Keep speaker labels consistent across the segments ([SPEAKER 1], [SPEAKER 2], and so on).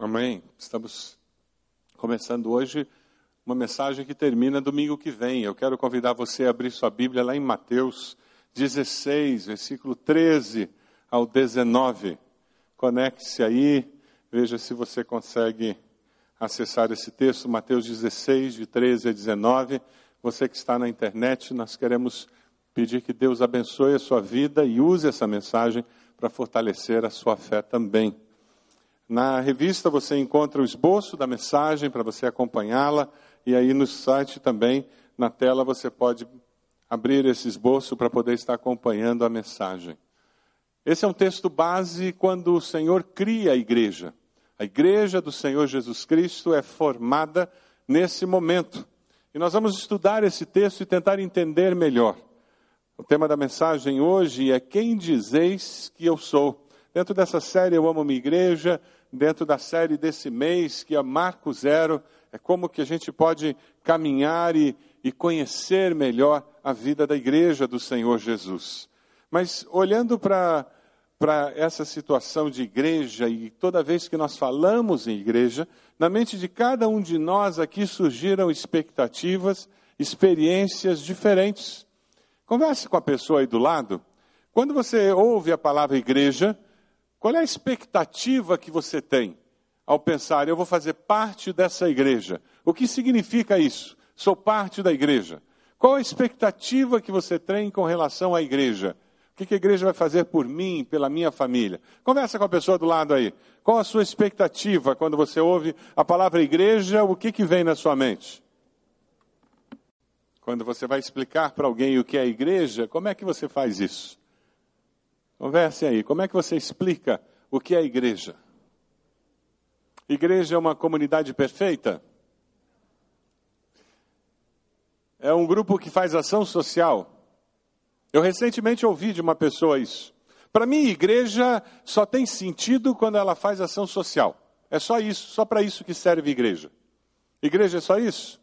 [SPEAKER 1] Amém. Estamos começando hoje uma mensagem que termina domingo que vem. Eu quero convidar você a abrir sua Bíblia lá em Mateus 16, versículo 13 ao 19. Conecte-se aí, veja se você consegue acessar esse texto, Mateus 16, de 13 a 19. Você que está na internet, nós queremos pedir que Deus abençoe a sua vida e use essa mensagem para fortalecer a sua fé também. Na revista você encontra o esboço da mensagem para você acompanhá-la e aí no site também, na tela, você pode abrir esse esboço para poder estar acompanhando a mensagem. Esse é um texto base quando o Senhor cria a igreja. A igreja do Senhor Jesus Cristo é formada nesse momento. E nós vamos estudar esse texto e tentar entender melhor. O tema da mensagem hoje é Quem dizeis que eu sou? Dentro dessa série Eu Amo Minha Igreja, dentro da série desse mês, que é Marco Zero, é como que a gente pode caminhar e, e conhecer melhor a vida da igreja do Senhor Jesus. Mas olhando para para essa situação de igreja e toda vez que nós falamos em igreja, na mente de cada um de nós aqui surgiram expectativas, experiências diferentes. Converse com a pessoa aí do lado. Quando você ouve a palavra igreja, qual é a expectativa que você tem ao pensar, eu vou fazer parte dessa igreja? O que significa isso? Sou parte da igreja. Qual a expectativa que você tem com relação à igreja? O que a igreja vai fazer por mim, pela minha família? Conversa com a pessoa do lado aí. Qual a sua expectativa quando você ouve a palavra igreja? O que, que vem na sua mente? Quando você vai explicar para alguém o que é igreja, como é que você faz isso? Converse aí, como é que você explica o que é igreja? Igreja é uma comunidade perfeita? É um grupo que faz ação social? Eu recentemente ouvi de uma pessoa isso. Para mim, igreja só tem sentido quando ela faz ação social. É só isso, só para isso que serve igreja. Igreja é só isso?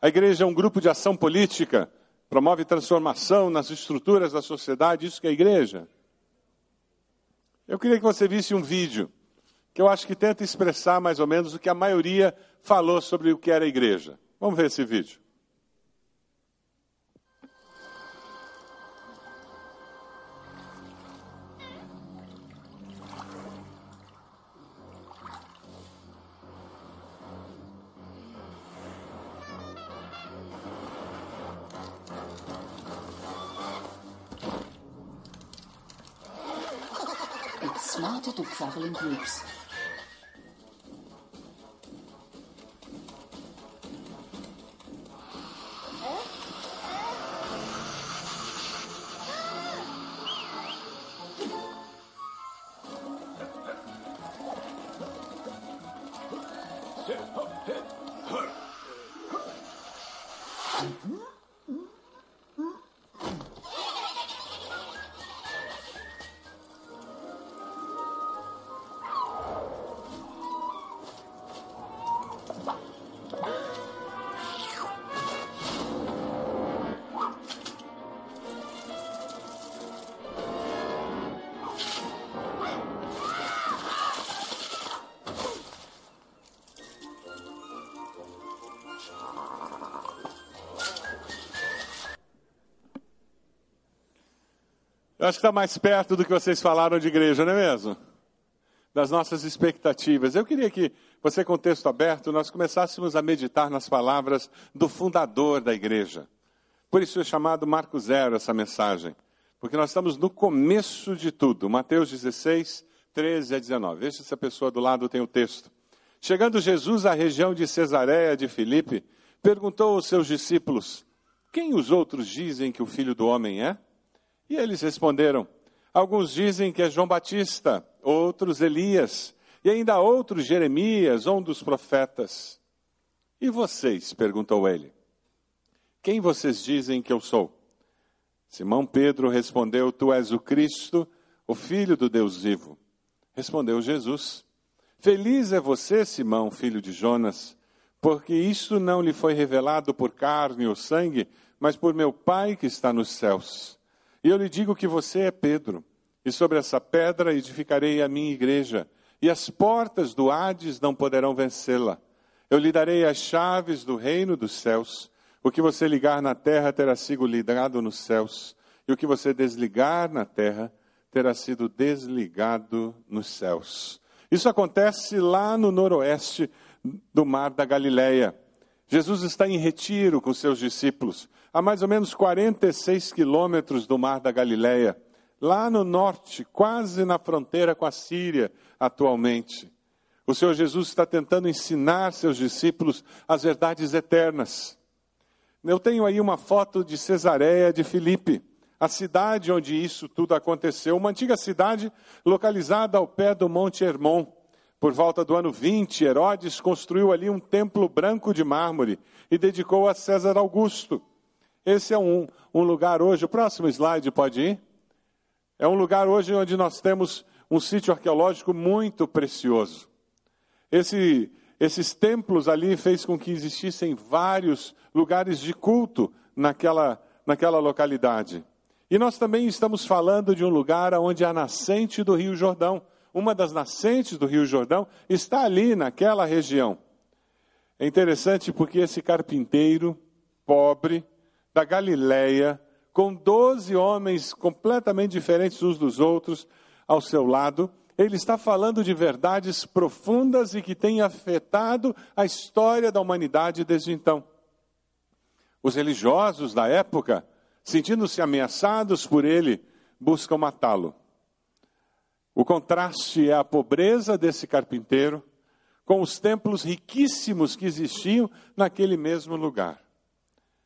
[SPEAKER 1] A igreja é um grupo de ação política? Promove transformação nas estruturas da sociedade, isso que é a igreja. Eu queria que você visse um vídeo que eu acho que tenta expressar mais ou menos o que a maioria falou sobre o que era a igreja. Vamos ver esse vídeo.
[SPEAKER 2] Smarter to travel in groups.
[SPEAKER 1] Eu acho que está mais perto do que vocês falaram de igreja, não é mesmo? Das nossas expectativas. Eu queria que você, com o texto aberto, nós começássemos a meditar nas palavras do fundador da igreja. Por isso é chamado Marco Zero essa mensagem. Porque nós estamos no começo de tudo. Mateus 16, 13 a 19. Veja se a pessoa do lado tem o texto. Chegando Jesus à região de Cesareia de Filipe, perguntou aos seus discípulos: Quem os outros dizem que o filho do homem é? E eles responderam: Alguns dizem que é João Batista, outros Elias, e ainda outros Jeremias, um dos profetas. E vocês? perguntou ele. Quem vocês dizem que eu sou? Simão Pedro respondeu: Tu és o Cristo, o Filho do Deus vivo. Respondeu Jesus: Feliz é você, Simão, filho de Jonas, porque isto não lhe foi revelado por carne ou sangue, mas por meu Pai que está nos céus. E eu lhe digo que você é Pedro, e sobre essa pedra edificarei a minha igreja, e as portas do Hades não poderão vencê-la. Eu lhe darei as chaves do reino dos céus. O que você ligar na terra terá sido ligado nos céus, e o que você desligar na terra terá sido desligado nos céus. Isso acontece lá no noroeste do mar da Galileia. Jesus está em retiro com seus discípulos, a mais ou menos 46 quilômetros do mar da Galileia, lá no norte, quase na fronteira com a Síria atualmente. O Senhor Jesus está tentando ensinar seus discípulos as verdades eternas. Eu tenho aí uma foto de Cesareia de Filipe, a cidade onde isso tudo aconteceu, uma antiga cidade localizada ao pé do Monte Hermon. Por volta do ano 20, Herodes construiu ali um templo branco de mármore e dedicou a César Augusto. Esse é um, um lugar hoje, o próximo slide pode ir? É um lugar hoje onde nós temos um sítio arqueológico muito precioso. Esse, esses templos ali fez com que existissem vários lugares de culto naquela, naquela localidade. E nós também estamos falando de um lugar onde a nascente do Rio Jordão uma das nascentes do Rio Jordão, está ali naquela região. É interessante porque esse carpinteiro pobre da Galileia, com doze homens completamente diferentes uns dos outros ao seu lado, ele está falando de verdades profundas e que têm afetado a história da humanidade desde então. Os religiosos da época, sentindo-se ameaçados por ele, buscam matá-lo. O contraste é a pobreza desse carpinteiro com os templos riquíssimos que existiam naquele mesmo lugar.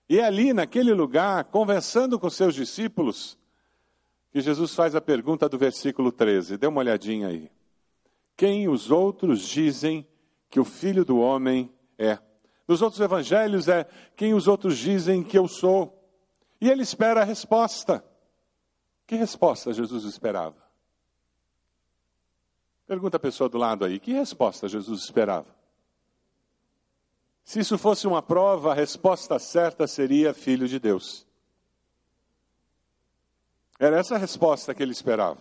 [SPEAKER 1] E é ali, naquele lugar, conversando com seus discípulos, que Jesus faz a pergunta do versículo 13. Dê uma olhadinha aí. Quem os outros dizem que o filho do homem é? Nos outros evangelhos é quem os outros dizem que eu sou. E ele espera a resposta. Que resposta Jesus esperava? Pergunta a pessoa do lado aí, que resposta Jesus esperava? Se isso fosse uma prova, a resposta certa seria filho de Deus. Era essa a resposta que ele esperava.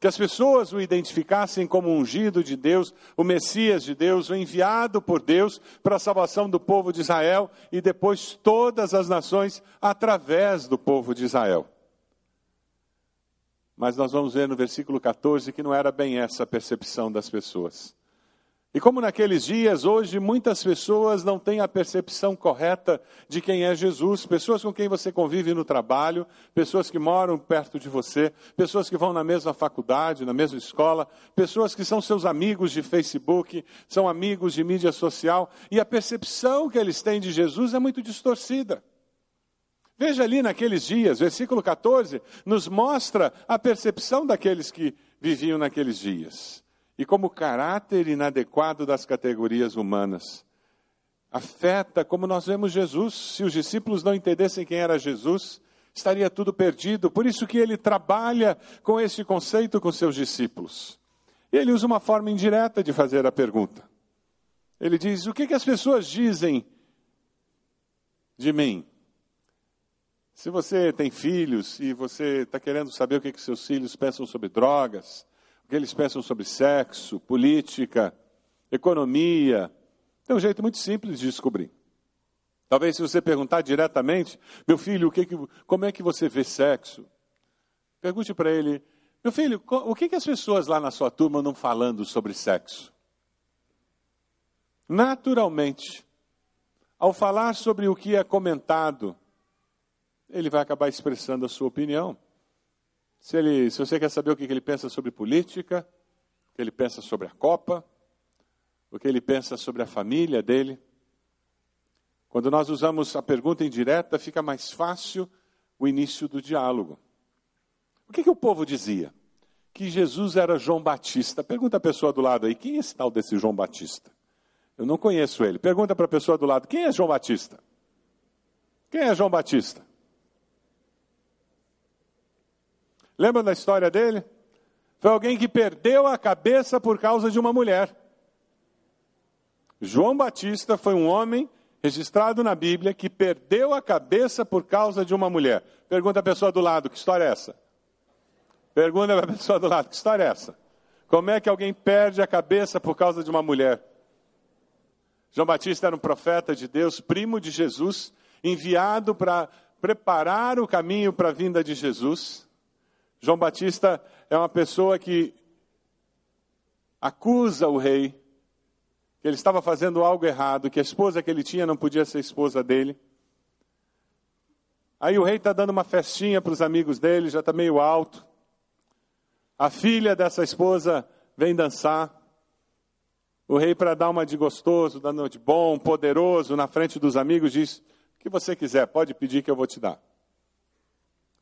[SPEAKER 1] Que as pessoas o identificassem como ungido de Deus, o Messias de Deus, o enviado por Deus para a salvação do povo de Israel e depois todas as nações através do povo de Israel. Mas nós vamos ver no versículo 14 que não era bem essa a percepção das pessoas. E como naqueles dias, hoje muitas pessoas não têm a percepção correta de quem é Jesus, pessoas com quem você convive no trabalho, pessoas que moram perto de você, pessoas que vão na mesma faculdade, na mesma escola, pessoas que são seus amigos de Facebook, são amigos de mídia social, e a percepção que eles têm de Jesus é muito distorcida. Veja ali naqueles dias, versículo 14, nos mostra a percepção daqueles que viviam naqueles dias. E como o caráter inadequado das categorias humanas afeta como nós vemos Jesus. Se os discípulos não entendessem quem era Jesus, estaria tudo perdido. Por isso que ele trabalha com esse conceito com seus discípulos. Ele usa uma forma indireta de fazer a pergunta. Ele diz: O que, que as pessoas dizem de mim? Se você tem filhos e você está querendo saber o que, que seus filhos pensam sobre drogas, o que eles pensam sobre sexo, política, economia, tem um jeito muito simples de descobrir. Talvez se você perguntar diretamente, meu filho, o que que, como é que você vê sexo? Pergunte para ele, meu filho, o que, que as pessoas lá na sua turma andam falando sobre sexo? Naturalmente, ao falar sobre o que é comentado ele vai acabar expressando a sua opinião. Se, ele, se você quer saber o que ele pensa sobre política, o que ele pensa sobre a Copa, o que ele pensa sobre a família dele. Quando nós usamos a pergunta indireta, fica mais fácil o início do diálogo. O que, que o povo dizia? Que Jesus era João Batista. Pergunta a pessoa do lado aí, quem é esse tal desse João Batista? Eu não conheço ele. Pergunta para a pessoa do lado, quem é João Batista? Quem é João Batista? Lembra da história dele? Foi alguém que perdeu a cabeça por causa de uma mulher. João Batista foi um homem registrado na Bíblia que perdeu a cabeça por causa de uma mulher. Pergunta a pessoa do lado: que história é essa? Pergunta a pessoa do lado: que história é essa? Como é que alguém perde a cabeça por causa de uma mulher? João Batista era um profeta de Deus, primo de Jesus, enviado para preparar o caminho para a vinda de Jesus. João Batista é uma pessoa que acusa o rei que ele estava fazendo algo errado, que a esposa que ele tinha não podia ser esposa dele. Aí o rei está dando uma festinha para os amigos dele, já está meio alto. A filha dessa esposa vem dançar. O rei, para dar uma de gostoso, dando de bom, poderoso, na frente dos amigos, diz: O que você quiser, pode pedir que eu vou te dar.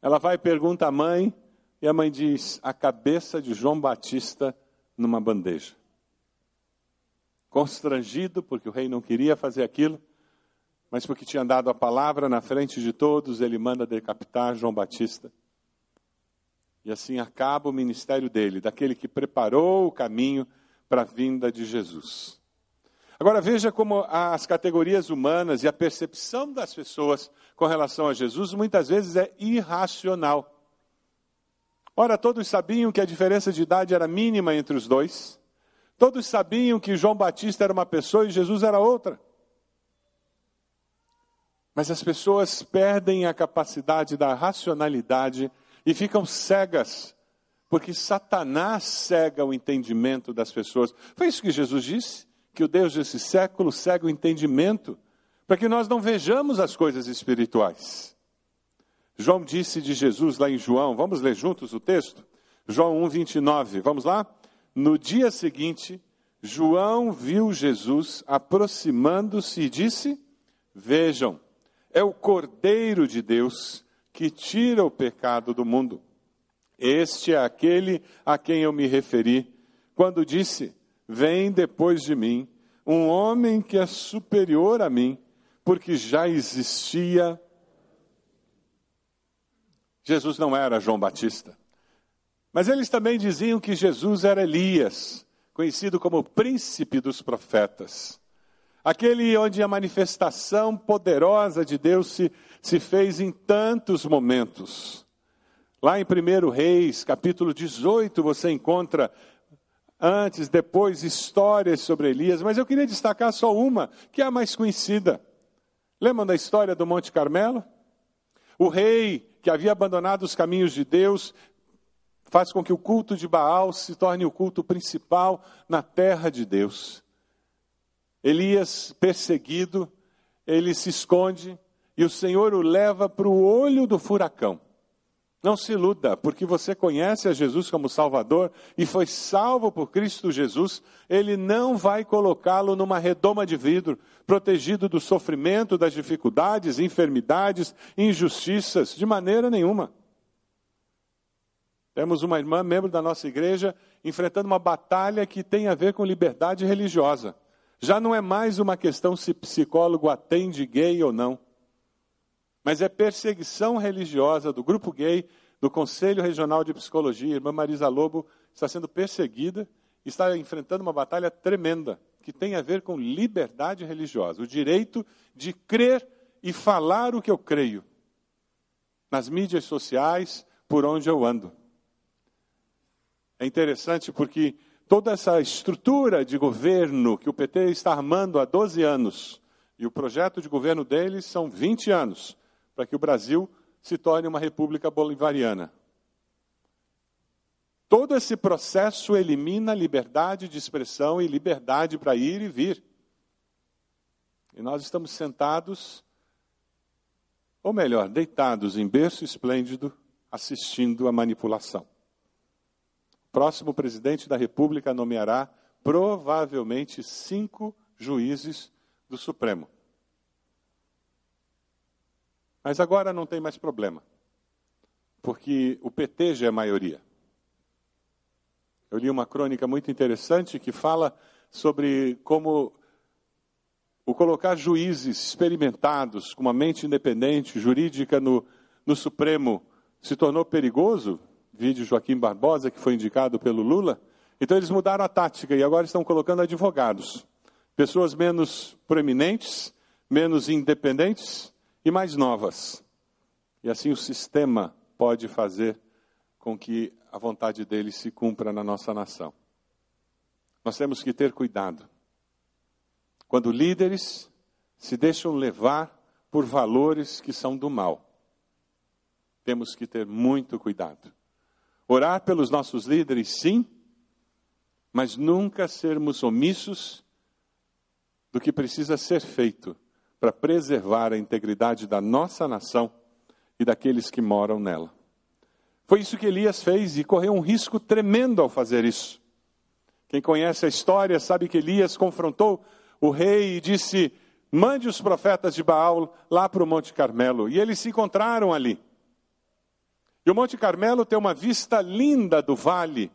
[SPEAKER 1] Ela vai e pergunta à mãe, e a mãe diz: A cabeça de João Batista numa bandeja. Constrangido, porque o rei não queria fazer aquilo, mas porque tinha dado a palavra na frente de todos, ele manda decapitar João Batista. E assim acaba o ministério dele, daquele que preparou o caminho para a vinda de Jesus. Agora veja como as categorias humanas e a percepção das pessoas com relação a Jesus muitas vezes é irracional. Ora, todos sabiam que a diferença de idade era mínima entre os dois. Todos sabiam que João Batista era uma pessoa e Jesus era outra. Mas as pessoas perdem a capacidade da racionalidade e ficam cegas, porque Satanás cega o entendimento das pessoas. Foi isso que Jesus disse: que o Deus desse século cega o entendimento, para que nós não vejamos as coisas espirituais. João disse de Jesus lá em João, vamos ler juntos o texto? João 1, 29, vamos lá? No dia seguinte, João viu Jesus aproximando-se e disse: Vejam, é o Cordeiro de Deus que tira o pecado do mundo. Este é aquele a quem eu me referi quando disse: Vem depois de mim um homem que é superior a mim, porque já existia Jesus não era João Batista. Mas eles também diziam que Jesus era Elias, conhecido como príncipe dos profetas. Aquele onde a manifestação poderosa de Deus se, se fez em tantos momentos. Lá em 1 Reis, capítulo 18, você encontra antes, depois, histórias sobre Elias, mas eu queria destacar só uma, que é a mais conhecida. Lembram da história do Monte Carmelo? O rei que havia abandonado os caminhos de Deus, faz com que o culto de Baal se torne o culto principal na terra de Deus. Elias, perseguido, ele se esconde e o Senhor o leva para o olho do furacão. Não se iluda, porque você conhece a Jesus como Salvador e foi salvo por Cristo Jesus, ele não vai colocá-lo numa redoma de vidro, protegido do sofrimento, das dificuldades, enfermidades, injustiças, de maneira nenhuma. Temos uma irmã, membro da nossa igreja, enfrentando uma batalha que tem a ver com liberdade religiosa. Já não é mais uma questão se psicólogo atende gay ou não mas é perseguição religiosa do grupo gay do Conselho Regional de Psicologia. A irmã Marisa Lobo está sendo perseguida, está enfrentando uma batalha tremenda que tem a ver com liberdade religiosa, o direito de crer e falar o que eu creio nas mídias sociais, por onde eu ando. É interessante porque toda essa estrutura de governo que o PT está armando há 12 anos, e o projeto de governo deles são 20 anos, para que o Brasil se torne uma república bolivariana. Todo esse processo elimina liberdade de expressão e liberdade para ir e vir. E nós estamos sentados, ou melhor, deitados em berço esplêndido, assistindo a manipulação. O próximo presidente da República nomeará provavelmente cinco juízes do Supremo. Mas agora não tem mais problema, porque o PT já é maioria. Eu li uma crônica muito interessante que fala sobre como o colocar juízes experimentados, com uma mente independente, jurídica no, no Supremo, se tornou perigoso. Vídeo Joaquim Barbosa, que foi indicado pelo Lula. Então eles mudaram a tática e agora estão colocando advogados. Pessoas menos proeminentes, menos independentes, e mais novas. E assim o sistema pode fazer com que a vontade dele se cumpra na nossa nação. Nós temos que ter cuidado. Quando líderes se deixam levar por valores que são do mal, temos que ter muito cuidado. Orar pelos nossos líderes, sim, mas nunca sermos omissos do que precisa ser feito para preservar a integridade da nossa nação e daqueles que moram nela. Foi isso que Elias fez e correu um risco tremendo ao fazer isso. Quem conhece a história sabe que Elias confrontou o rei e disse: Mande os profetas de Baal lá para o Monte Carmelo. E eles se encontraram ali. E o Monte Carmelo tem uma vista linda do vale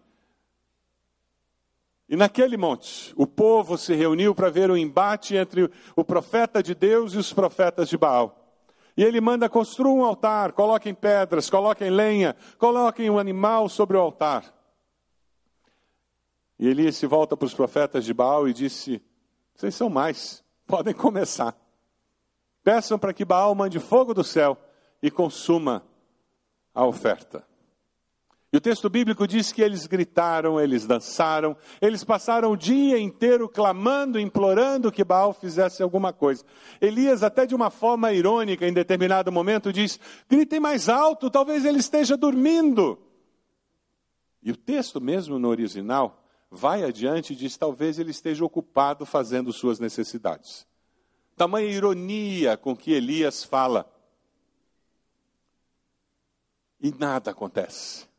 [SPEAKER 1] e naquele monte, o povo se reuniu para ver o embate entre o profeta de Deus e os profetas de Baal. E ele manda construir um altar, coloquem pedras, coloquem lenha, coloquem um animal sobre o altar. E Elias se volta para os profetas de Baal e disse: Vocês são mais, podem começar. Peçam para que Baal mande fogo do céu e consuma a oferta. E o texto bíblico diz que eles gritaram, eles dançaram, eles passaram o dia inteiro clamando, implorando que Baal fizesse alguma coisa. Elias, até de uma forma irônica, em determinado momento, diz: gritem mais alto, talvez ele esteja dormindo. E o texto, mesmo no original, vai adiante e diz: talvez ele esteja ocupado fazendo suas necessidades. Tamanha ironia com que Elias fala. E nada acontece.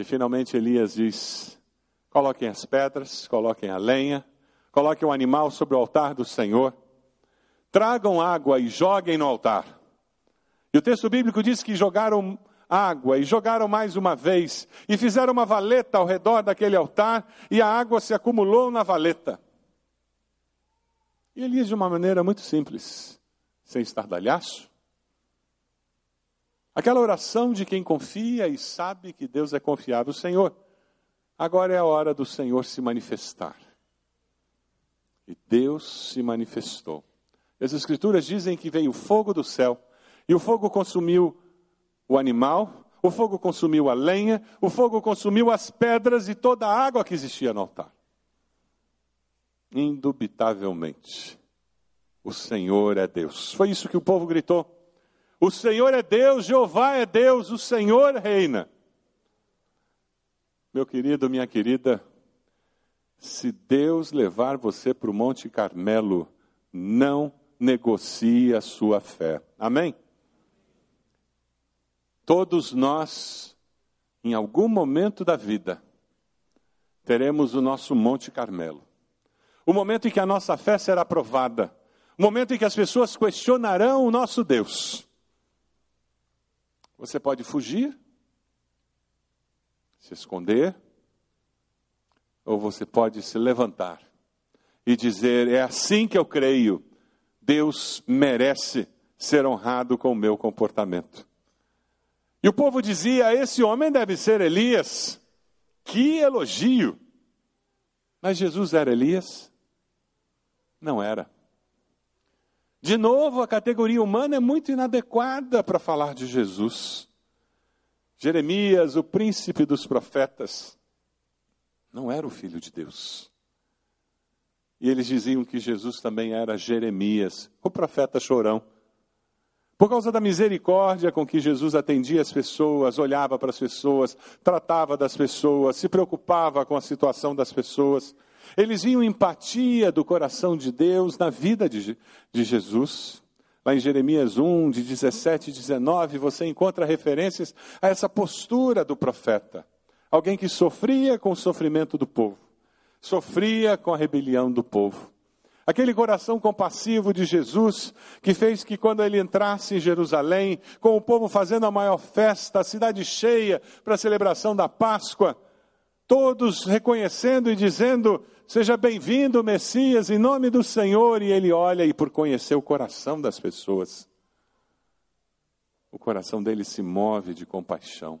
[SPEAKER 1] E finalmente Elias diz: coloquem as pedras, coloquem a lenha, coloquem o animal sobre o altar do Senhor, tragam água e joguem no altar. E o texto bíblico diz que jogaram água e jogaram mais uma vez e fizeram uma valeta ao redor daquele altar e a água se acumulou na valeta. E Elias, de uma maneira muito simples, sem estardalhaço, Aquela oração de quem confia e sabe que Deus é confiável. Senhor, agora é a hora do Senhor se manifestar. E Deus se manifestou. As Escrituras dizem que veio o fogo do céu, e o fogo consumiu o animal, o fogo consumiu a lenha, o fogo consumiu as pedras e toda a água que existia no altar. Indubitavelmente, o Senhor é Deus. Foi isso que o povo gritou. O Senhor é Deus, Jeová é Deus, o Senhor reina. Meu querido, minha querida, se Deus levar você para o Monte Carmelo, não negocie a sua fé. Amém? Todos nós, em algum momento da vida, teremos o nosso Monte Carmelo. O momento em que a nossa fé será provada. O momento em que as pessoas questionarão o nosso Deus. Você pode fugir, se esconder, ou você pode se levantar e dizer: é assim que eu creio, Deus merece ser honrado com o meu comportamento. E o povo dizia: esse homem deve ser Elias. Que elogio! Mas Jesus era Elias? Não era. De novo, a categoria humana é muito inadequada para falar de Jesus. Jeremias, o príncipe dos profetas, não era o filho de Deus. E eles diziam que Jesus também era Jeremias, o profeta chorão. Por causa da misericórdia com que Jesus atendia as pessoas, olhava para as pessoas, tratava das pessoas, se preocupava com a situação das pessoas. Eles viam empatia do coração de Deus na vida de, de Jesus. Lá em Jeremias 1, de 17 e 19, você encontra referências a essa postura do profeta. Alguém que sofria com o sofrimento do povo, sofria com a rebelião do povo. Aquele coração compassivo de Jesus, que fez que quando ele entrasse em Jerusalém, com o povo fazendo a maior festa, a cidade cheia para a celebração da Páscoa, todos reconhecendo e dizendo: Seja bem-vindo, Messias, em nome do Senhor. E ele olha e, por conhecer o coração das pessoas, o coração dele se move de compaixão.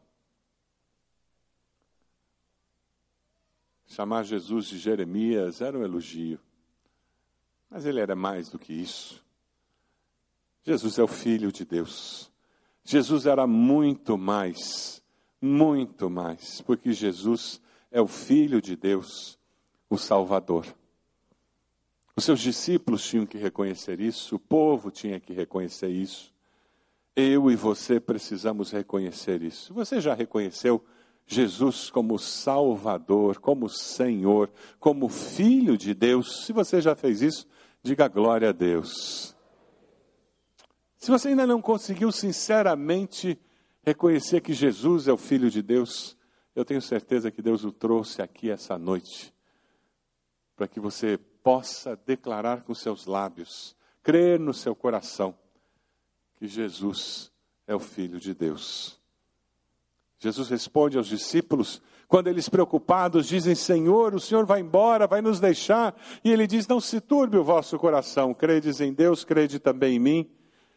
[SPEAKER 1] Chamar Jesus de Jeremias era um elogio, mas ele era mais do que isso. Jesus é o Filho de Deus. Jesus era muito mais, muito mais, porque Jesus é o Filho de Deus, o Salvador. Os seus discípulos tinham que reconhecer isso, o povo tinha que reconhecer isso. Eu e você precisamos reconhecer isso. Você já reconheceu Jesus como Salvador, como Senhor, como Filho de Deus? Se você já fez isso, diga glória a Deus. Se você ainda não conseguiu sinceramente reconhecer que Jesus é o Filho de Deus, eu tenho certeza que Deus o trouxe aqui essa noite para que você possa declarar com seus lábios, crer no seu coração que Jesus é o Filho de Deus. Jesus responde aos discípulos, quando eles preocupados dizem: Senhor, o Senhor vai embora, vai nos deixar. E ele diz: Não se turbe o vosso coração, credes em Deus, crede também em mim.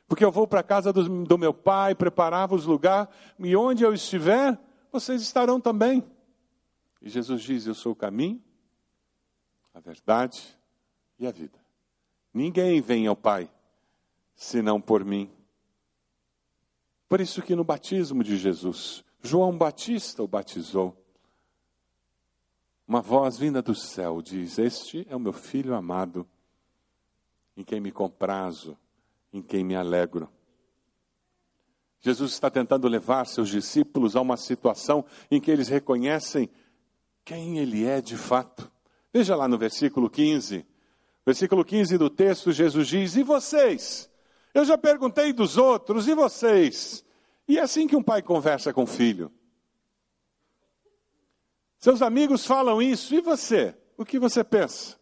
[SPEAKER 1] Porque eu vou para a casa do, do meu pai, preparar-vos lugar, e onde eu estiver, vocês estarão também. E Jesus diz: Eu sou o caminho, a verdade e a vida. Ninguém vem ao Pai senão por mim. Por isso que no batismo de Jesus, João Batista o batizou. Uma voz vinda do céu diz: Este é o meu filho amado, em quem me comprazo, em quem me alegro. Jesus está tentando levar seus discípulos a uma situação em que eles reconhecem quem ele é de fato. Veja lá no versículo 15. Versículo 15 do texto, Jesus diz: E vocês? Eu já perguntei dos outros, e vocês? E é assim que um pai conversa com o filho. Seus amigos falam isso, e você? O que você pensa?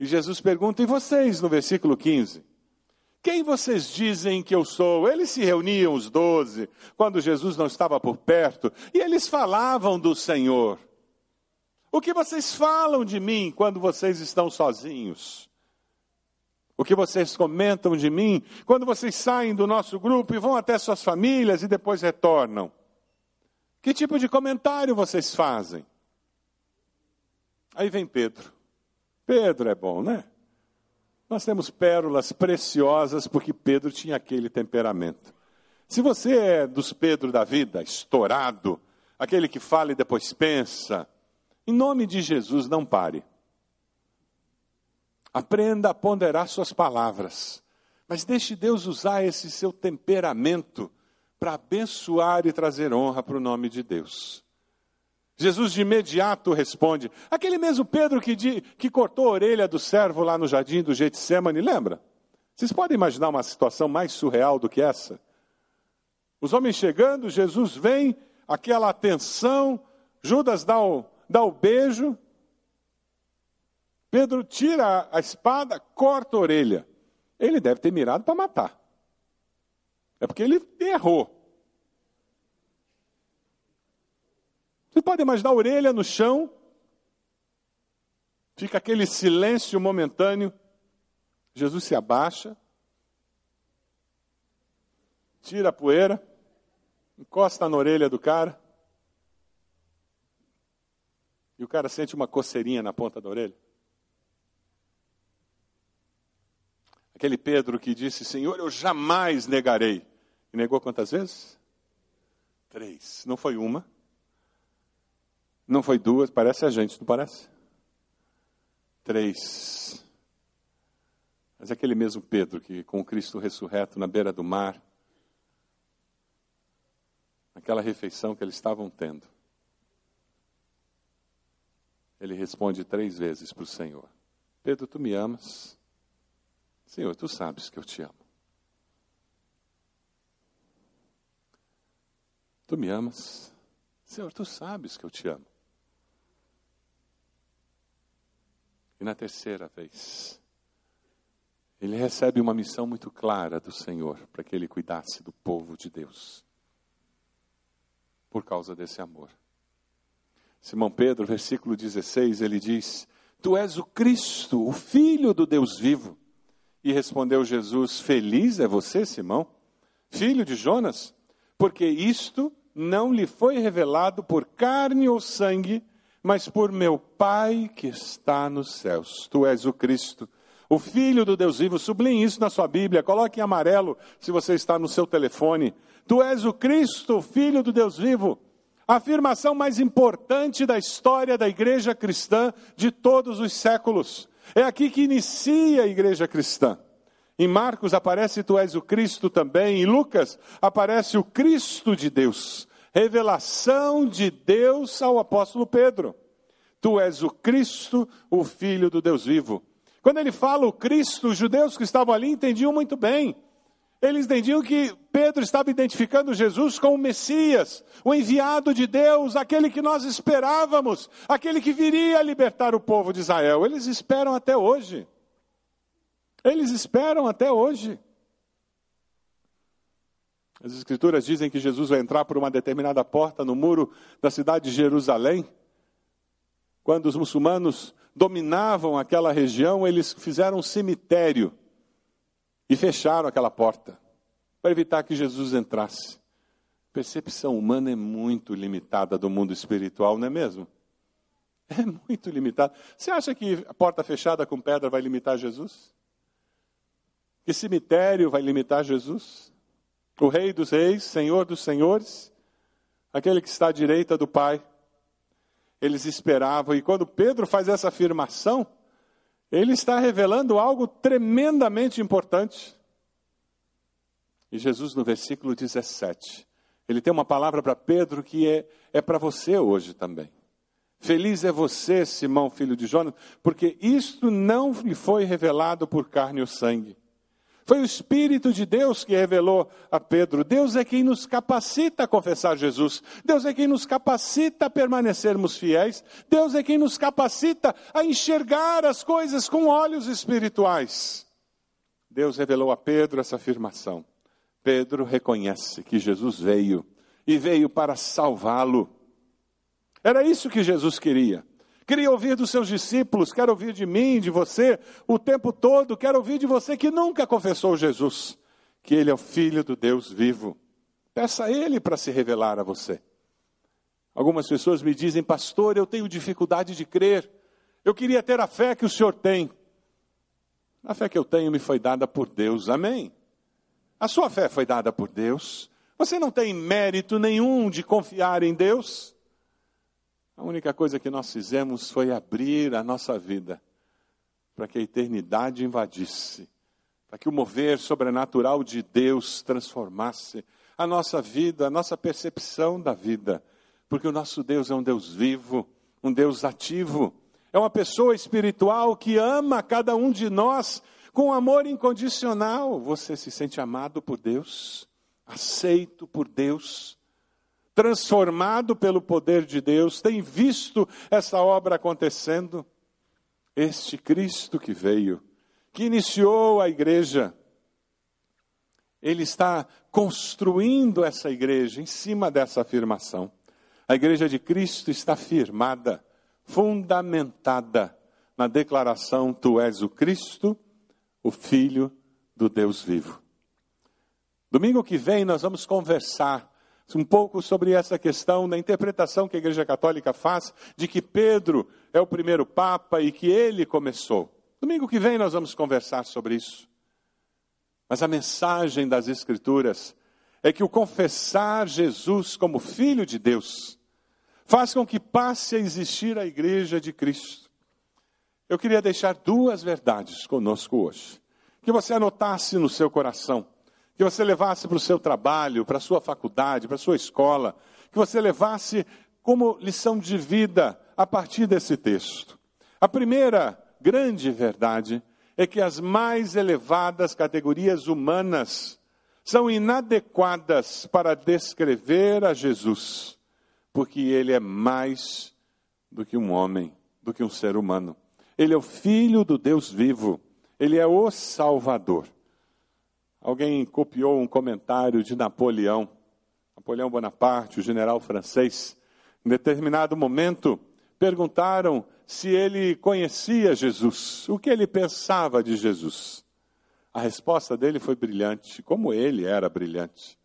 [SPEAKER 1] E Jesus pergunta: E vocês, no versículo 15? Quem vocês dizem que eu sou? Eles se reuniam, os doze, quando Jesus não estava por perto, e eles falavam do Senhor. O que vocês falam de mim quando vocês estão sozinhos? O que vocês comentam de mim quando vocês saem do nosso grupo e vão até suas famílias e depois retornam? Que tipo de comentário vocês fazem? Aí vem Pedro. Pedro é bom, né? Nós temos pérolas preciosas porque Pedro tinha aquele temperamento. Se você é dos Pedro da vida, estourado, aquele que fala e depois pensa, em nome de Jesus, não pare. Aprenda a ponderar suas palavras, mas deixe Deus usar esse seu temperamento para abençoar e trazer honra para o nome de Deus. Jesus de imediato responde. Aquele mesmo Pedro que, de, que cortou a orelha do servo lá no jardim do Getsemane, lembra? Vocês podem imaginar uma situação mais surreal do que essa? Os homens chegando, Jesus vem, aquela atenção, Judas dá o, dá o beijo, Pedro tira a espada, corta a orelha. Ele deve ter mirado para matar. É porque ele errou. Você pode imaginar a orelha no chão, fica aquele silêncio momentâneo. Jesus se abaixa, tira a poeira, encosta na orelha do cara. E o cara sente uma coceirinha na ponta da orelha. Aquele Pedro que disse: Senhor, eu jamais negarei. E negou quantas vezes? Três. Não foi uma, não foi duas, parece a gente, não parece? Três. Mas aquele mesmo Pedro que, com Cristo ressurreto na beira do mar, naquela refeição que eles estavam tendo, ele responde três vezes para o Senhor: Pedro, tu me amas? Senhor, tu sabes que eu te amo. Tu me amas? Senhor, tu sabes que eu te amo. E na terceira vez, ele recebe uma missão muito clara do Senhor para que ele cuidasse do povo de Deus. Por causa desse amor. Simão Pedro, versículo 16, ele diz: Tu és o Cristo, o Filho do Deus vivo. E respondeu Jesus: Feliz é você, Simão, filho de Jonas, porque isto não lhe foi revelado por carne ou sangue, mas por meu Pai que está nos céus. Tu és o Cristo, o Filho do Deus vivo. Sublinhe isso na sua Bíblia, coloque em amarelo se você está no seu telefone. Tu és o Cristo, o Filho do Deus vivo. A afirmação mais importante da história da igreja cristã de todos os séculos. É aqui que inicia a igreja cristã. Em Marcos aparece tu és o Cristo também, em Lucas aparece o Cristo de Deus. Revelação de Deus ao apóstolo Pedro. Tu és o Cristo, o Filho do Deus vivo. Quando ele fala o Cristo, os judeus que estavam ali entendiam muito bem. Eles entendiam que Pedro estava identificando Jesus com o Messias, o enviado de Deus, aquele que nós esperávamos, aquele que viria a libertar o povo de Israel. Eles esperam até hoje. Eles esperam até hoje. As Escrituras dizem que Jesus vai entrar por uma determinada porta no muro da cidade de Jerusalém. Quando os muçulmanos dominavam aquela região, eles fizeram um cemitério e fecharam aquela porta para evitar que Jesus entrasse. Percepção humana é muito limitada do mundo espiritual, não é mesmo? É muito limitada. Você acha que a porta fechada com pedra vai limitar Jesus? Que cemitério vai limitar Jesus? O Rei dos Reis, Senhor dos Senhores, aquele que está à direita do Pai. Eles esperavam, e quando Pedro faz essa afirmação, ele está revelando algo tremendamente importante. E Jesus, no versículo 17, ele tem uma palavra para Pedro que é, é para você hoje também. Feliz é você, Simão, filho de Jonas, porque isto não lhe foi revelado por carne ou sangue, foi o Espírito de Deus que revelou a Pedro. Deus é quem nos capacita a confessar Jesus. Deus é quem nos capacita a permanecermos fiéis. Deus é quem nos capacita a enxergar as coisas com olhos espirituais. Deus revelou a Pedro essa afirmação. Pedro reconhece que Jesus veio e veio para salvá-lo. Era isso que Jesus queria. Queria ouvir dos seus discípulos, quero ouvir de mim, de você, o tempo todo, quero ouvir de você que nunca confessou Jesus, que Ele é o Filho do Deus vivo. Peça a Ele para se revelar a você. Algumas pessoas me dizem, pastor, eu tenho dificuldade de crer, eu queria ter a fé que o senhor tem. A fé que eu tenho me foi dada por Deus, amém? A sua fé foi dada por Deus. Você não tem mérito nenhum de confiar em Deus. A única coisa que nós fizemos foi abrir a nossa vida para que a eternidade invadisse, para que o mover sobrenatural de Deus transformasse a nossa vida, a nossa percepção da vida, porque o nosso Deus é um Deus vivo, um Deus ativo, é uma pessoa espiritual que ama cada um de nós com amor incondicional. Você se sente amado por Deus, aceito por Deus transformado pelo poder de Deus, tem visto essa obra acontecendo. Este Cristo que veio, que iniciou a igreja, ele está construindo essa igreja em cima dessa afirmação. A igreja de Cristo está firmada, fundamentada na declaração: Tu és o Cristo, o Filho do Deus vivo. Domingo que vem nós vamos conversar um pouco sobre essa questão da interpretação que a Igreja Católica faz de que Pedro é o primeiro Papa e que ele começou. Domingo que vem nós vamos conversar sobre isso. Mas a mensagem das Escrituras é que o confessar Jesus como Filho de Deus faz com que passe a existir a Igreja de Cristo. Eu queria deixar duas verdades conosco hoje, que você anotasse no seu coração que você levasse para o seu trabalho, para a sua faculdade, para a sua escola, que você levasse como lição de vida a partir desse texto. A primeira grande verdade é que as mais elevadas categorias humanas são inadequadas para descrever a Jesus, porque ele é mais do que um homem, do que um ser humano. Ele é o Filho do Deus vivo, ele é o Salvador. Alguém copiou um comentário de Napoleão, Napoleão Bonaparte, o general francês. Em determinado momento, perguntaram se ele conhecia Jesus, o que ele pensava de Jesus. A resposta dele foi brilhante, como ele era brilhante.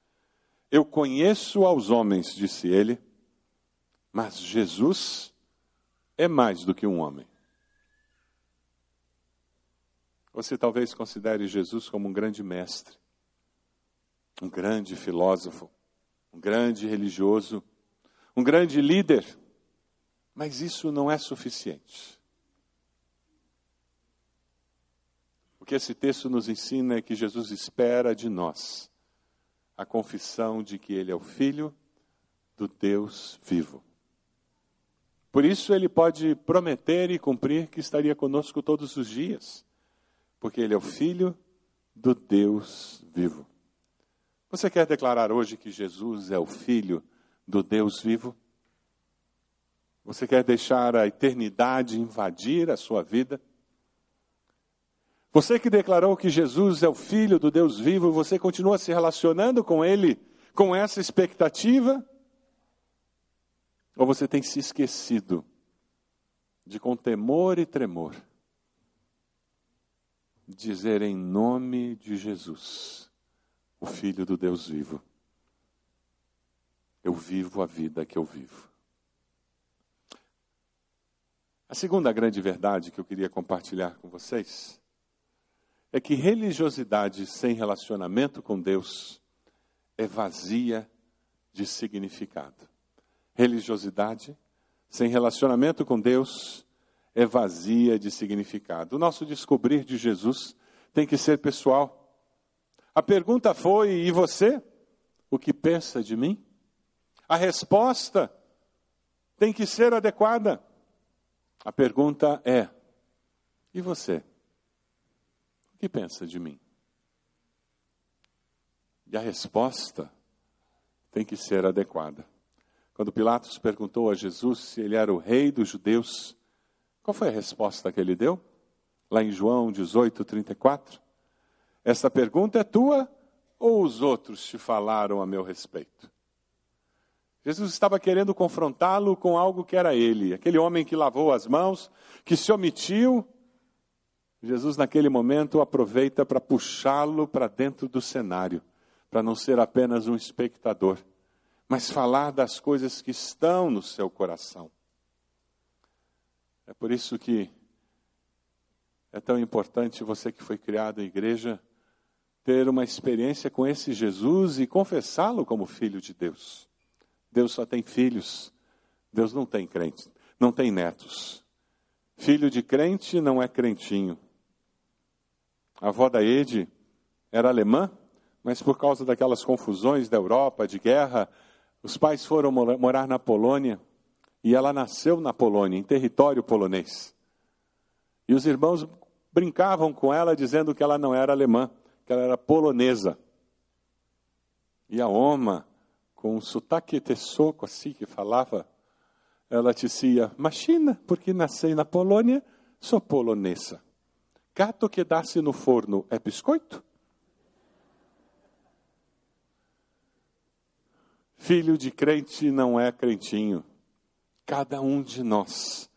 [SPEAKER 1] Eu conheço aos homens, disse ele, mas Jesus é mais do que um homem. Você talvez considere Jesus como um grande mestre, um grande filósofo, um grande religioso, um grande líder, mas isso não é suficiente. O que esse texto nos ensina é que Jesus espera de nós a confissão de que Ele é o Filho do Deus vivo. Por isso, Ele pode prometer e cumprir que estaria conosco todos os dias, porque Ele é o Filho do Deus vivo. Você quer declarar hoje que Jesus é o Filho do Deus vivo? Você quer deixar a eternidade invadir a sua vida? Você que declarou que Jesus é o Filho do Deus vivo, você continua se relacionando com Ele com essa expectativa? Ou você tem se esquecido de, com temor e tremor, dizer em nome de Jesus, o Filho do Deus vivo, eu vivo a vida que eu vivo? A segunda grande verdade que eu queria compartilhar com vocês é que religiosidade sem relacionamento com Deus é vazia de significado. Religiosidade sem relacionamento com Deus é vazia de significado. O nosso descobrir de Jesus tem que ser pessoal. A pergunta foi: e você? O que pensa de mim? A resposta tem que ser adequada. A pergunta é: e você? que pensa de mim? E a resposta tem que ser adequada. Quando Pilatos perguntou a Jesus se ele era o rei dos judeus, qual foi a resposta que ele deu? Lá em João 18, 34. Essa pergunta é tua ou os outros te falaram a meu respeito? Jesus estava querendo confrontá-lo com algo que era ele, aquele homem que lavou as mãos, que se omitiu Jesus, naquele momento, aproveita para puxá-lo para dentro do cenário, para não ser apenas um espectador, mas falar das coisas que estão no seu coração. É por isso que é tão importante você que foi criado em igreja ter uma experiência com esse Jesus e confessá-lo como filho de Deus. Deus só tem filhos, Deus não tem crentes, não tem netos. Filho de crente não é crentinho. A avó da Ede era alemã, mas por causa daquelas confusões da Europa, de guerra, os pais foram morar na Polônia e ela nasceu na Polônia, em território polonês. E os irmãos brincavam com ela dizendo que ela não era alemã, que ela era polonesa. E a Oma, com um sotaque tessoco assim que falava, ela dizia: Imagina, porque nasci na Polônia, sou polonesa. Gato que dá-se no forno é biscoito? Filho de crente não é crentinho. Cada um de nós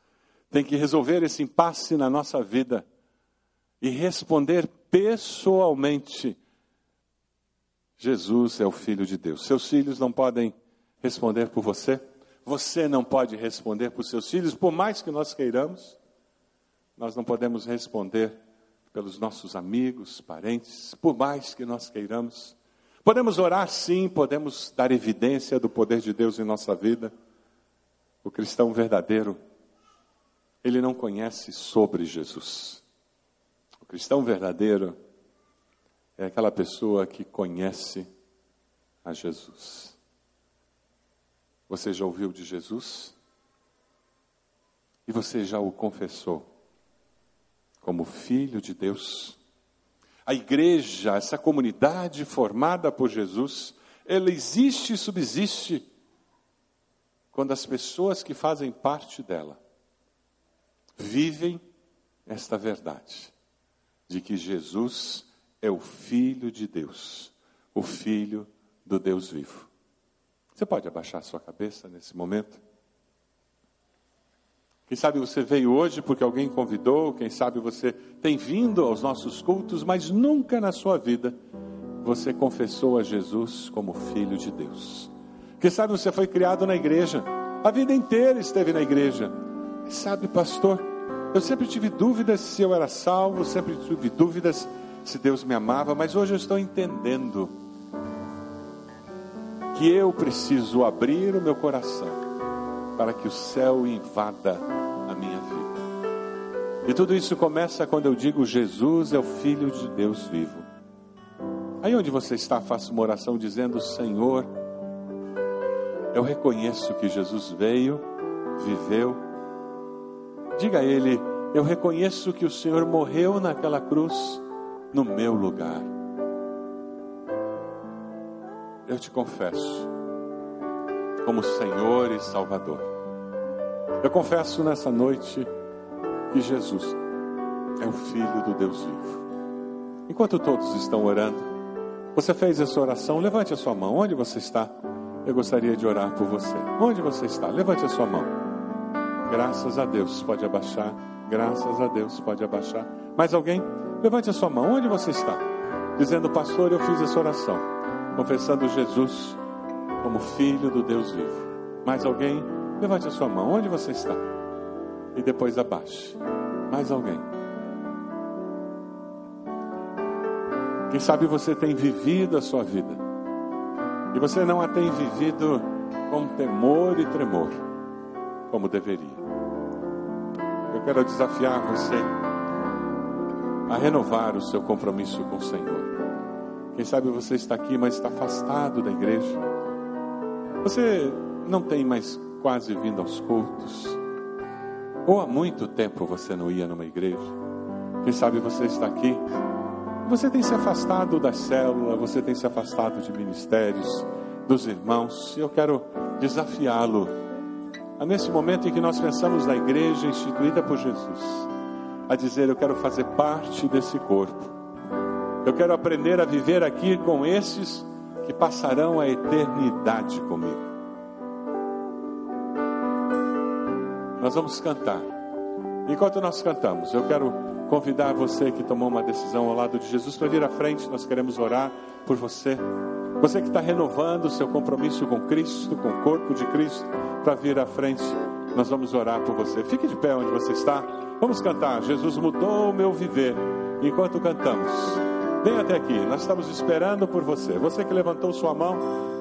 [SPEAKER 1] tem que resolver esse impasse na nossa vida e responder pessoalmente: Jesus é o Filho de Deus. Seus filhos não podem responder por você, você não pode responder por seus filhos, por mais que nós queiramos, nós não podemos responder pelos nossos amigos, parentes, por mais que nós queiramos. Podemos orar sim, podemos dar evidência do poder de Deus em nossa vida. O cristão verdadeiro, ele não conhece sobre Jesus. O cristão verdadeiro é aquela pessoa que conhece a Jesus. Você já ouviu de Jesus? E você já o confessou? como filho de Deus. A igreja, essa comunidade formada por Jesus, ela existe e subsiste quando as pessoas que fazem parte dela vivem esta verdade de que Jesus é o Filho de Deus, o Filho do Deus vivo. Você pode abaixar sua cabeça nesse momento? Quem sabe você veio hoje porque alguém convidou, quem sabe você tem vindo aos nossos cultos, mas nunca na sua vida você confessou a Jesus como filho de Deus. Quem sabe você foi criado na igreja, a vida inteira esteve na igreja. Quem sabe, pastor, eu sempre tive dúvidas se eu era salvo, sempre tive dúvidas se Deus me amava, mas hoje eu estou entendendo que eu preciso abrir o meu coração para que o céu invada a minha vida. E tudo isso começa quando eu digo: Jesus é o Filho de Deus vivo. Aí onde você está, faça uma oração dizendo: Senhor, eu reconheço que Jesus veio, viveu. Diga a Ele: Eu reconheço que o Senhor morreu naquela cruz no meu lugar. Eu te confesso como Senhor e Salvador. Eu confesso nessa noite que Jesus é o Filho do Deus vivo. Enquanto todos estão orando, você fez essa oração, levante a sua mão. Onde você está? Eu gostaria de orar por você. Onde você está? Levante a sua mão. Graças a Deus, pode abaixar. Graças a Deus, pode abaixar. Mais alguém? Levante a sua mão. Onde você está? Dizendo, pastor, eu fiz essa oração, confessando Jesus como Filho do Deus vivo. Mais alguém? Levante a sua mão. Onde você está? E depois abaixe. Mais alguém? Quem sabe você tem vivido a sua vida e você não a tem vivido com temor e tremor, como deveria. Eu quero desafiar você a renovar o seu compromisso com o Senhor. Quem sabe você está aqui, mas está afastado da igreja. Você não tem mais quase vindo aos cultos. Ou há muito tempo você não ia numa igreja. Quem sabe você está aqui. Você tem se afastado da célula, você tem se afastado de ministérios, dos irmãos. E eu quero desafiá-lo a nesse momento em que nós pensamos na igreja instituída por Jesus, a dizer: Eu quero fazer parte desse corpo. Eu quero aprender a viver aqui com esses que passarão a eternidade comigo. Nós vamos cantar. Enquanto nós cantamos, eu quero convidar você que tomou uma decisão ao lado de Jesus para vir à frente. Nós queremos orar por você. Você que está renovando o seu compromisso com Cristo, com o corpo de Cristo, para vir à frente. Nós vamos orar por você. Fique de pé onde você está. Vamos cantar. Jesus mudou o meu viver. Enquanto cantamos, vem até aqui. Nós estamos esperando por você. Você que levantou sua mão,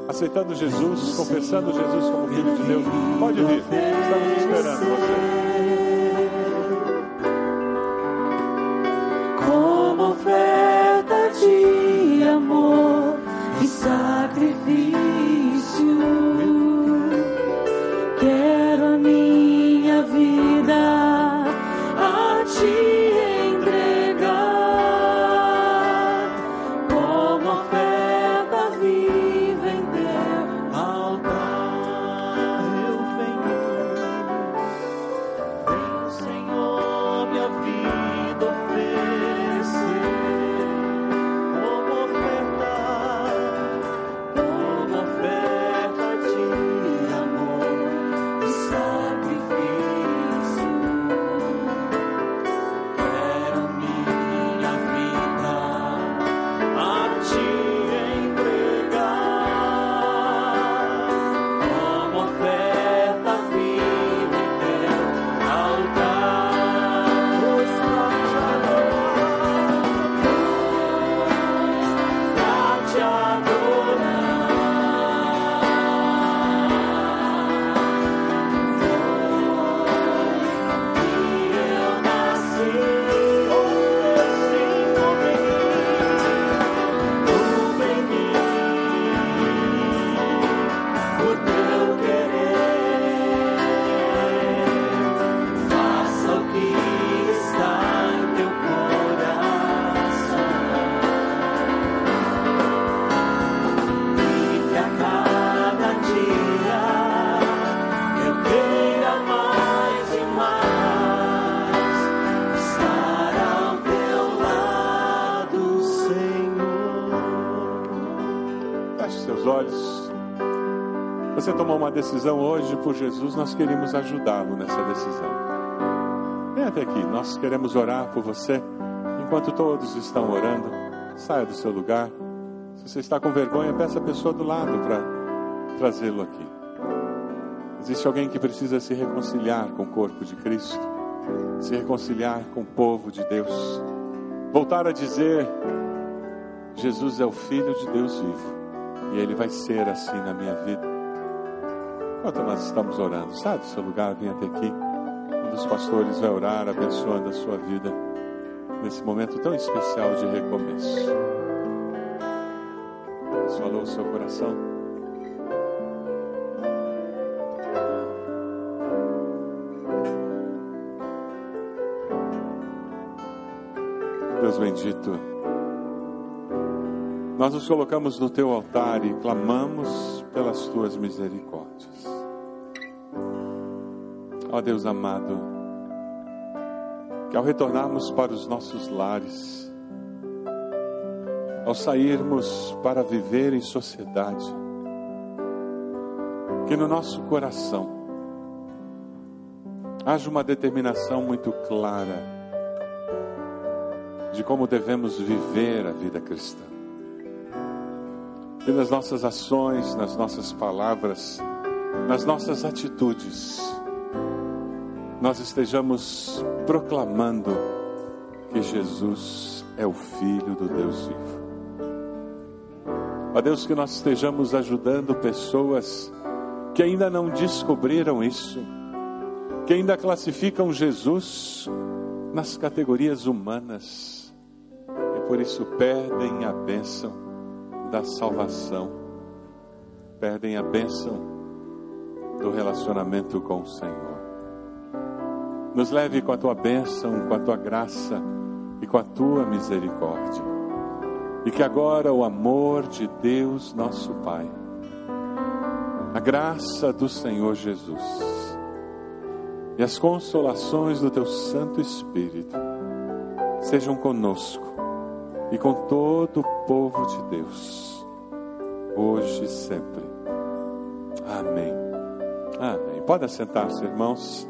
[SPEAKER 1] aceitando Jesus, confessando Jesus como Filho de Deus, pode vir. Estamos esperando você. Feche seus olhos. Você tomou uma decisão hoje por Jesus, nós queremos ajudá-lo nessa decisão. Vem até aqui, nós queremos orar por você. Enquanto todos estão orando, saia do seu lugar. Se você está com vergonha, peça a pessoa do lado para trazê-lo aqui. Existe alguém que precisa se reconciliar com o corpo de Cristo, se reconciliar com o povo de Deus, voltar a dizer: Jesus é o Filho de Deus vivo e ele vai ser assim na minha vida. Enquanto nós estamos orando, sai do seu lugar, vem até aqui. Um dos pastores vai orar, abençoando a sua vida nesse momento tão especial de recomeço. Deus falou o seu coração. Deus bendito, nós nos colocamos no teu altar e clamamos pelas tuas misericórdias. Ó Deus amado, que ao retornarmos para os nossos lares, ao sairmos para viver em sociedade, que no nosso coração haja uma determinação muito clara de como devemos viver a vida cristã. Que nas nossas ações, nas nossas palavras, nas nossas atitudes, nós estejamos proclamando que Jesus é o Filho do Deus vivo. Ó Deus, que nós estejamos ajudando pessoas que ainda não descobriram isso, que ainda classificam Jesus nas categorias humanas e por isso perdem a bênção da salvação, perdem a bênção do relacionamento com o Senhor. Nos leve com a tua bênção, com a tua graça e com a tua misericórdia. E que agora o amor de Deus, nosso Pai, a graça do Senhor Jesus e as consolações do teu Santo Espírito sejam conosco e com todo o povo de Deus, hoje e sempre. Amém. Amém. Pode assentar-se, irmãos.